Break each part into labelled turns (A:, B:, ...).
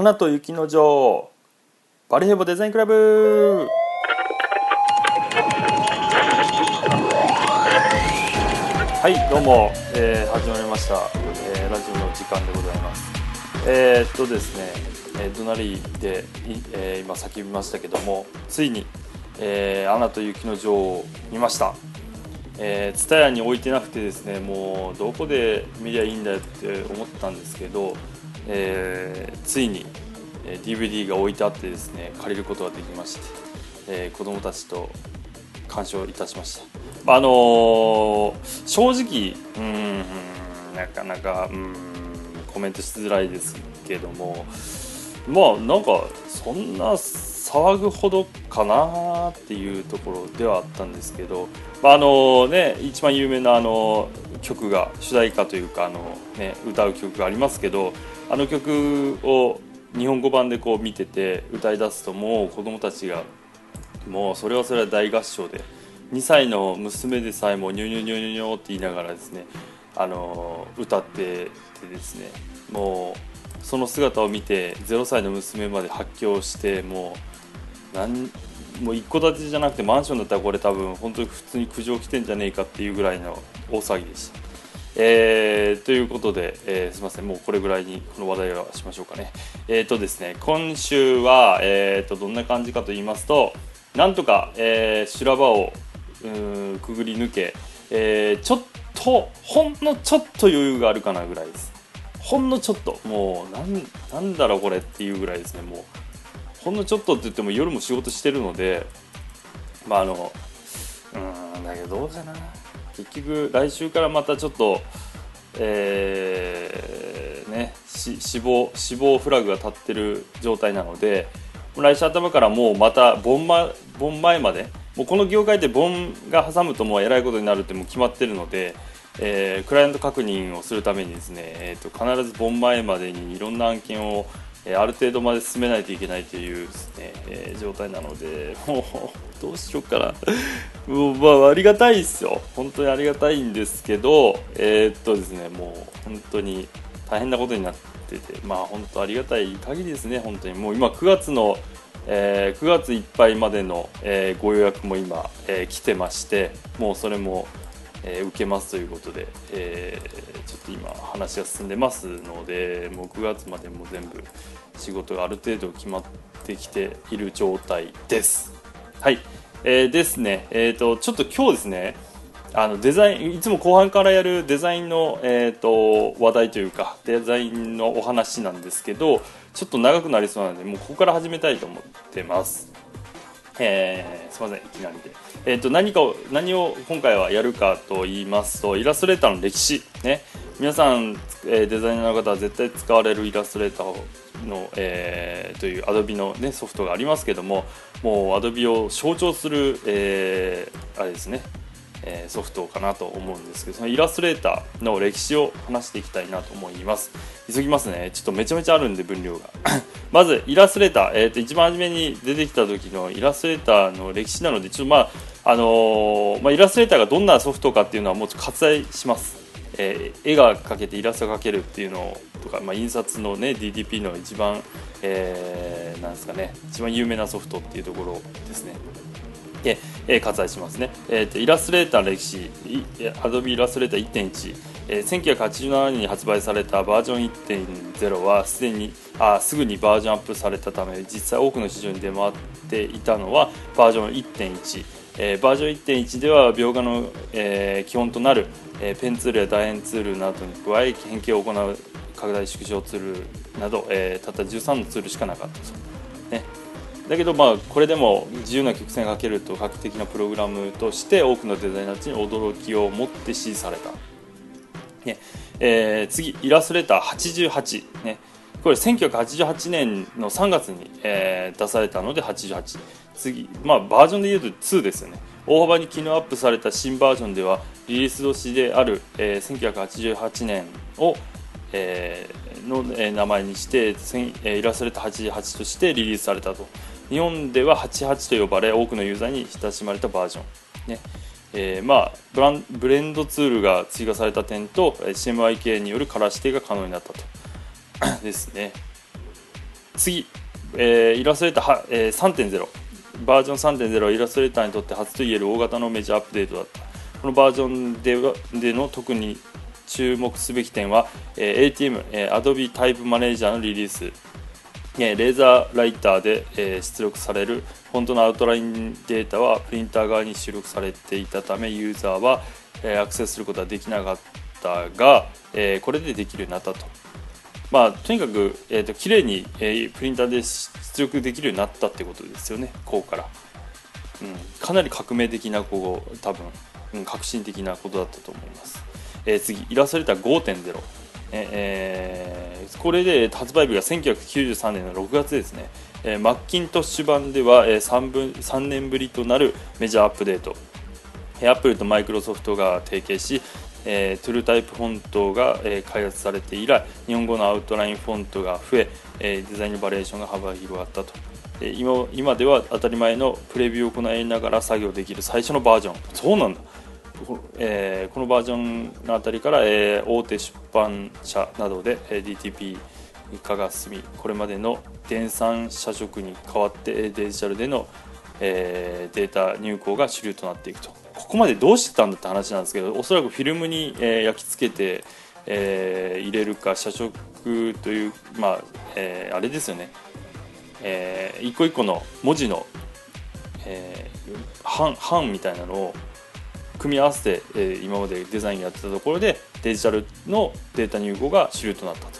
A: 花と雪の女王バリヘボデザインクラブ。はいどうも、えー、始まりました、えー、ラジオの時間でございます。えー、っとですね、えー、隣で、えー、今叫びましたけどもついに「えー、アナと雪の女王」を見ました。えー、ツタヤに置いてなくてですねもうどこで見りゃいいんだよって思ったんですけど、えー、ついに、DVD が置いてあってですね借りることができまして、えー、子供たちと鑑賞いたしました。あのー、正直うんなかなかうんコメントしづらいですけどもまあなんかそんな騒ぐほどかなっていうところではあったんですけど、まあ、あのね一番有名なあの曲が主題歌というかあの、ね、歌う曲がありますけどあの曲を日本語版でこう見てて歌い出すともう子供たちがもうそれはそれは大合唱で2歳の娘でさえもニョニョニョニョニョって言いながらですねあの歌っててですねもうその姿を見て0歳の娘まで発狂してもう何もう一戸建てじゃなくてマンションだったらこれ多分本当に普通に苦情来てんじゃねえかっていうぐらいの大騒ぎでした。えー、ということで、えー、すみません、もうこれぐらいにこの話題はしましょうかね。えっ、ー、とですね、今週は、えーと、どんな感じかと言いますと、なんとか、えー、修羅場をくぐり抜け、えー、ちょっと、ほんのちょっと余裕があるかなぐらいです。ほんのちょっと、もう、なん、なんだろうこれっていうぐらいですね、もう。ほんのちょっとって言っても夜も仕事してるのでまああのうんだけどどうかな。結局来週からまたちょっとえー、ね死亡死亡フラグが立ってる状態なので来週頭からもうまた盆,、ま、盆前までもうこの業界で盆が挟むともうえらいことになるってもう決まってるので、えー、クライアント確認をするためにですね、えーと必ず盆前までにいろんな案件をえある程度まで進めないといけないというですね、えー、状態なので、もうどうしようかな。もうまあありがたいですよ。本当にありがたいんですけど、えー、っとですね、もう本当に大変なことになってて、まあ本当ありがたい限りですね、本当に。もう今9月の、えー、9月いっぱいまでの、えー、ご予約も今、えー、来てまして、もうそれも、えー、受けますということで、えー、ちょっと今話が進んでますのでもう9月までも全部仕事がある程度決まってきている状態です。はい、えー、ですね、えーと、ちょっと今日ですねあのデザインいつも後半からやるデザインの、えーと、話題というかデザインのお話なんですけどちょっと長くなりそうなのでもうここから始めたいと思ってます。えー、すみませんいきなりで、えーと、何かを何を今回はやるかと言いますとイラストレーターの歴史。ね。皆さん、えー、デザイナーの方は絶対使われるイラストレーターの、えー、という Adobe の、ね、ソフトがありますけどももう Adobe を象徴する、えー、あれですね。えソフトかなと思うんですけどそのイラストレーターの歴史を話していきたいなと思います。急ぎますね。ちょっとめちゃめちゃあるんで分量が。まずイラストレーター、えー、と一番初めに出てきた時のイラストレーターの歴史なのでちょっとまああの、まあ、イラストレーターがどんなソフトかっていうのはもう割愛します、えー、絵が描けてイラストが描けるっていうのとか、まあ、印刷のね DDP の一番、えー、なんですかね一番有名なソフトっていうところですね。で、えー、割愛しますね、えーと、イラストレーターの歴史 Adobe イラストレーター1.1、えー、1987年に発売されたバージョン1.0はすでにあすぐにバージョンアップされたため実際多くの市場に出回っていたのはバージョン1.1、えー、バージョン1.1では描画の、えー、基本となる、えー、ペンツールや楕円ツールなどに加え変形を行う拡大縮小ツールなど、えー、たった13のツールしかなかったと。ね。だけどまあこれでも自由な曲線が書けると画期的なプログラムとして多くのデザイナーたちに驚きを持って支持された、ね。えー、次イラストレーター88、ね、これ1988年の3月に、えー、出されたので88次、まあ、バージョンでいうと2ですよね。大幅に機能アップされた新バージョンではリリース年である、えー、1988年を、えー、の、えー、名前にして、えイラストレーター88としてリリースされたと。日本では88と呼ばれ多くのユーザーに親しまれたバージョン、ね。えー、まあ、ブランブレンドツールが追加された点と CMYK によるカラー指定が可能になったと。ですね。次、えー、イラストレーター、えー、3.0バージョン3.0はイラストレーターにとって初といえる大型のメジャーアップデートだった。このバージョンではでの特に注目すべき点は、えー、ATM、えー、Adobe タイプマネージャーのリリース、えー、レーザーライターで、えー、出力される。フォントのアウトラインデータはプリンター側に出力されていたためユーザーは、えー、アクセスすることはできなかったが、えー、これでできるようになったと。まあ、とにかく、えーと、綺麗に、えー、プリンターで出力できるようになったってことですよね、こうから。うん、かなり革命的なこう多分、うん、革新的なことだったと思います。えー、次、イラストレーター5.0。えー、これで発売日が1993年の6月ですね、えー、マッキントッシュ版では、えー、3, 分3年ぶりとなるメジャーアップデート、アップルとマイクロソフトが提携し、えー、トゥルータイプフォントが、えー、開発されて以来日本語のアウトラインフォントが増ええー、デザインのバリエーションが幅広がったと、えー、今今では当たり前のプレビューを行いながら作業できる最初のバージョン。そうなんだ。こ,、えー、このバージョンのあたりから、えー、大手出版社などで、えー、DTP 化が進みこれまでの電算社食に代わってデジタルでの、えー、データ入稿が主流となっていくと。ここまでどうしてたんだって話なんですけどおそらくフィルムに、えー、焼き付けて、えー、入れるか社食という、まあえー、あれですよね、えー、一個一個の文字の、えー、版みたいなのを組み合わせて、えー、今までデザインやってたところでデジタルのデータ入稿が主流となったと。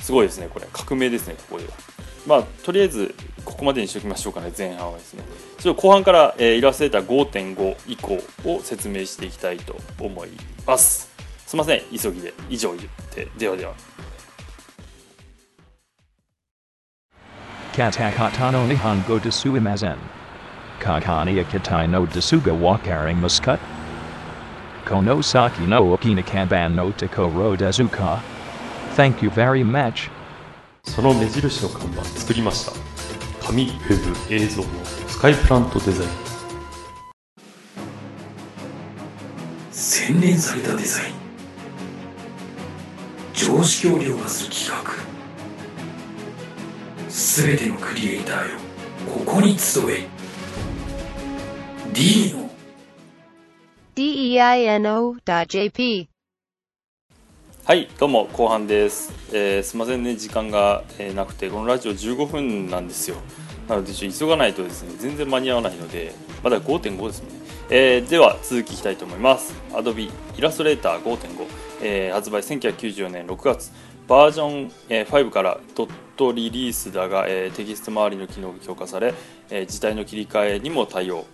A: すごいですねこれ。革命ですねここでは。まあとりあえずここまでにしておきましょうかね前半はですね。ちょっと後半から、えー、イラストレーター5.5以降を説明していきたいと思いますすいません急ぎで以上言ってではでは
B: Katakata no Nihongo desuimazen. Kakani akitai no desuga wakaring muscut. Konosaki no okinakaban no Takoro dezuka. Thank you very much.
C: その目印の看板作りました紙ウェブ映像のスカイプラントデザイン。
D: 洗練されたデザイン。常識を凌駕する企画。すべてのクリエイターよ。ここに集え。D の。
E: Deino.jp
A: はいどうも後半です、えー、すみませんね時間が、えー、なくてこのラジオ15分なんですよなのでちょ急がないとですね全然間に合わないのでまだ5.5ですね、えー、では続きいきたいと思います。Adobe イラストレーター5.5、えー、発売1994年6月。バージョン5からドットリリースだが、えテキスト周りの機能が強化され、え字体の切り替えにも対応、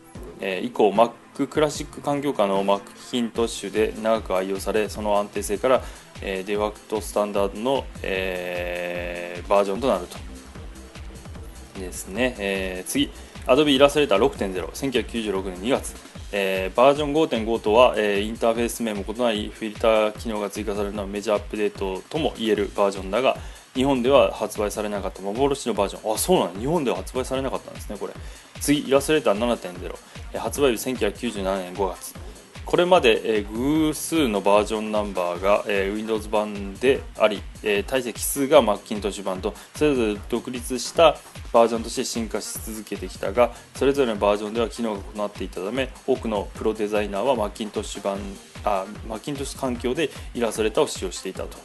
A: え以降 Mac クラシック環境下の Mac キントッシュで長く愛用されその安定性から、えデファクトスタンダードの、えバージョンとなると。ですね、え次。Adobe イラストレーター6.01996年2月。えー、バージョン5.5とは、えー、インターフェース名も異なりフィルター機能が追加されるのはメジャーアップデートとも言えるバージョンだが日本では発売されなかった幻のバージョン。あそうなん日本では発売されなかったんですねこれ。次。イラストレーター7.0、発売日1997年5月。これまで、えー、偶数のバージョンナンバーが、えー、Windows 版であり、えー、体積数がマッキントッシュ版とそれぞれ独立したバージョンとして進化し続けてきたがそれぞれのバージョンでは機能が異なっていたため多くのプロデザイナーはマッキントッシュ版あマッキントッシュ環境でイラストレーターを使用していたと。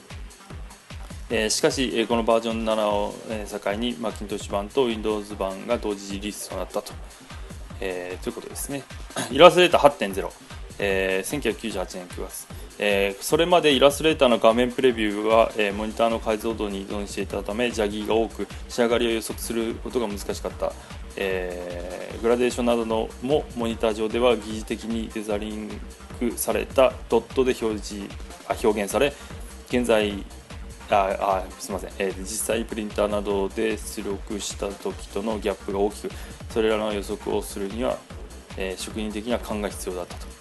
A: えー、しかし、えー、このバージョン7を、えー、境にマッキントッシュ版と Windows 版が同時リリースとなったと,、えー、ということですね。イラストレーター8.0えー、1998年9月、えー、それまでイラストレーターの画面プレビューは、えー、モニターの解像度に依存していたためジャギーが多く仕上がりを予測することが難しかった、えー、グラデーションなどのもモニター上では疑似的にデザリングされたドットで表示あ表現され現在ああすみません、えー、実際プリンターなどで出力した時とのギャップが大きくそれらの予測をするには、えー、職人的な勘が必要だったと。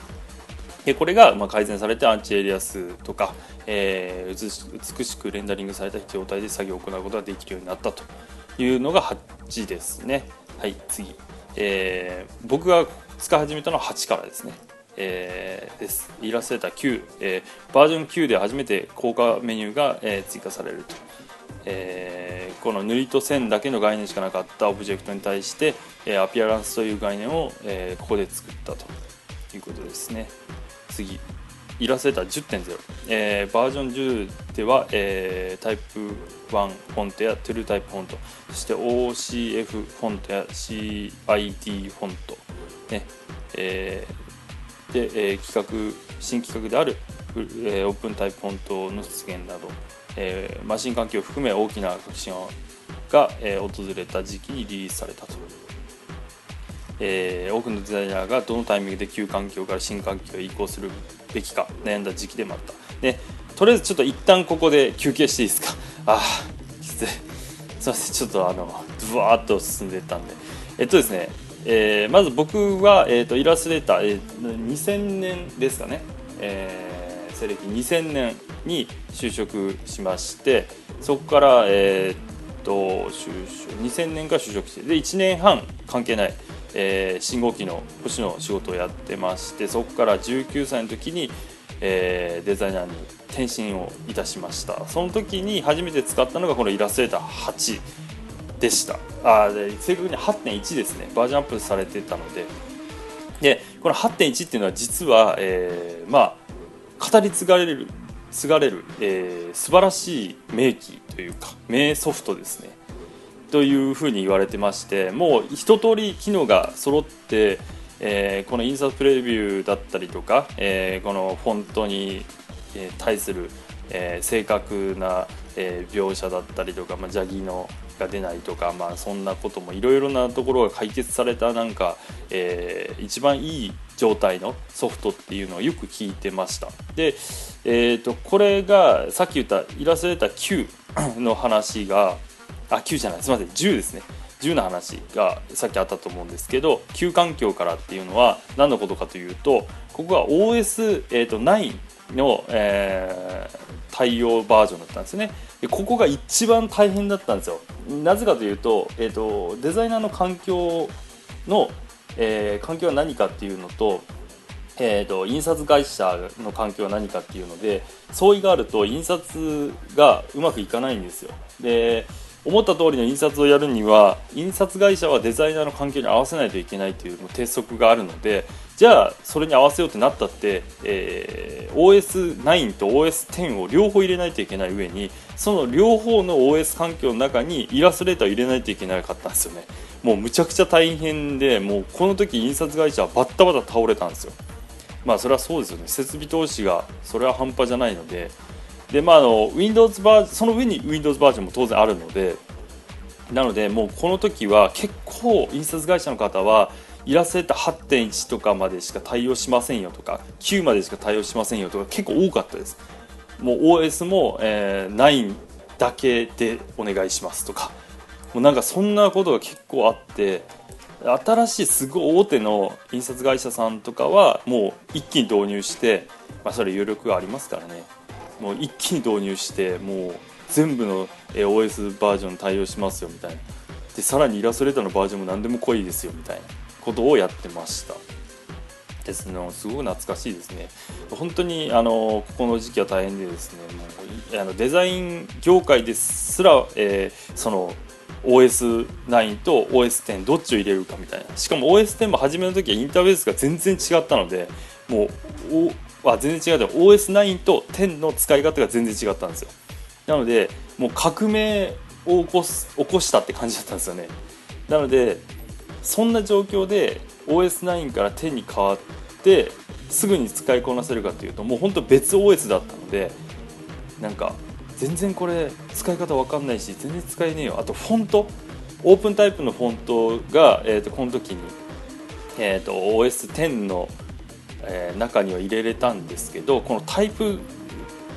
A: これがま改善されてアンチエリア数とか、えー、美しくレンダリングされた状態で作業を行うことができるようになったというのが8ですね。はい、次。えー、僕が使い始めたのは8からですね。えー、です。イラストレーター9、えー、バージョン9で初めて効果メニューが、えー、追加されると。えーこの塗りと線だけの概念しかなかったオブジェクトに対して、えーアピアランスという概念を、えーここで作ったということですね次イラストレーター10.0、えーバージョン10では、えータイプ1フォントやトゥルータイプフォント。そして OCF フォントや CID フォント、ね。えーで、えー企画新企画である、えーオープンタイプフォントの出現など、えーマシン環境を含め大きな革新が、えー訪れた時期にリリースされたと。えー多くのデザイナーがどのタイミングで旧環境から新環境へ移行するべきか悩んだ時期でもあった。でとりあえずちょっと一旦ここで休憩していいですか？あーきついすいませんちょっとあのブワーっと進んでったんで。えっとですね、えーまず僕は、えー、とイラストレーター、えー2000年ですかね、えー西暦2000年に就職しましてそこから、えー、と就職2000年から就職してで1年半関係ない、えー信号機の保守の仕事をやってましてそこから19歳の時に、えーデザイナーに転身をいたしました。その時に初めて使ったのがこのイラストレーター8でした。あで正確に8.1ですね。バージョンアップされてたので。でこの8.1っていうのは実は、えーまあ語り継がれる継がれる、えー素晴らしい名機というか名ソフトですね。というふうに言われてましてもう一通り機能が揃って、えーこの印刷プレビューだったりとか、えーこのフォントに対する、えー正確な、え描写だったりとか、まあ、邪気のが出ないとか、まあ、そんなこともいろいろなところが解決されたなんか、えー一番いい状態のソフトっていうのをよく聞いてました。で、えー、とこれがさっき言ったイラストレーター9の話があ9じゃない。すみません。10ですね。10の話がさっきあったと思うんですけど旧環境からっていうのは何のことかというとここが OS、えー、との、えー対応バージョンだったんですね。でここが一番大変だったんですよ。なぜかというと,、えー、とデザイナーの環境の、えー環境は何かっていうのと,、えー、と印刷会社の環境は何かっていうので相違があると印刷がうまくいかないんですよ。で思った通りの印刷をやるには印刷会社はデザイナーの環境に合わせないといけないという鉄則があるのでじゃあそれに合わせようってなったって、えー OS9 と OS10 を両方入れないといけない上にその両方の OS 環境の中にイラストレーターを入れないといけなかったんですよね。もうむちゃくちゃ大変でもうこの時印刷会社はバッタバタ倒れたんですよ。まあそれはそうですよね。設備投資がそれは半端じゃないのででまああの Windows バーその上に Windows バージョンも当然あるのでなのでもうこの時は結構印刷会社の方はイラストレーター8.1とかまでしか対応しませんよとか9までしか対応しませんよとか結構多かったです。もう OS も、えー9だけでお願いしますとか。もうなんかそんなことが結構あって新しいすごい大手の印刷会社さんとかはもう一気に導入して、まあ、それ有力がありますからね。もう一気に導入してもう全部の OS バージョン対応しますよみたいな。でさらにイラストレーターのバージョンも何でも濃いですよみたいな。ことをやってました。ですね。すごく懐かしいですね。本当にあのここの時期は大変でですね。もうあのデザイン業界ですら、えーその OS9 と OS10 どっちを入れるかみたいな。しかも OS10 も初めの時はインターフェースが全然違ったのでもうおあ全然違う。で OS9 と10の使い方が全然違ったんですよ。なのでもう革命を起こす起こしたって感じだったんですよね。なのでそんな状況で OS9 から10に変わってすぐに使いこなせるかというともう本当別 OS だったのでなんか全然これ使い方わかんないし全然使えねえよ。あとフォント。オープンタイプのフォントが、えー、とこの時に、えー、と OS10 の、えー中には入れれたんですけどこのタイプ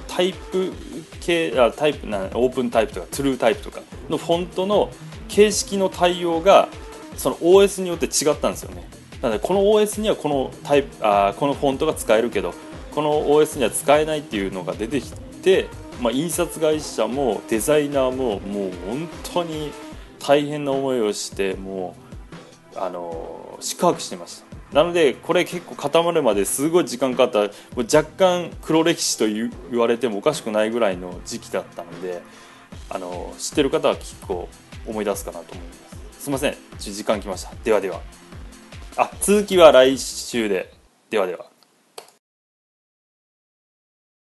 A: タイプ系あタイプなオープンタイプとかトゥルータイプとかのフォントの形式の対応がその OS によって違ったんですよね。なのでこの OS にはこのタイプあこのフォントが使えるけどこの OS には使えないっていうのが出てきて、まあ、印刷会社もデザイナーももう本当に大変な思いをしてもうあの宿泊してました。なのでこれ結構固まるまですごい時間かかった。もう若干黒歴史と言われてもおかしくないぐらいの時期だったのであの知ってる方は結構思い出すかなと思います。すいません。時間きました。ではでは。あ続きは来週で。ではでは。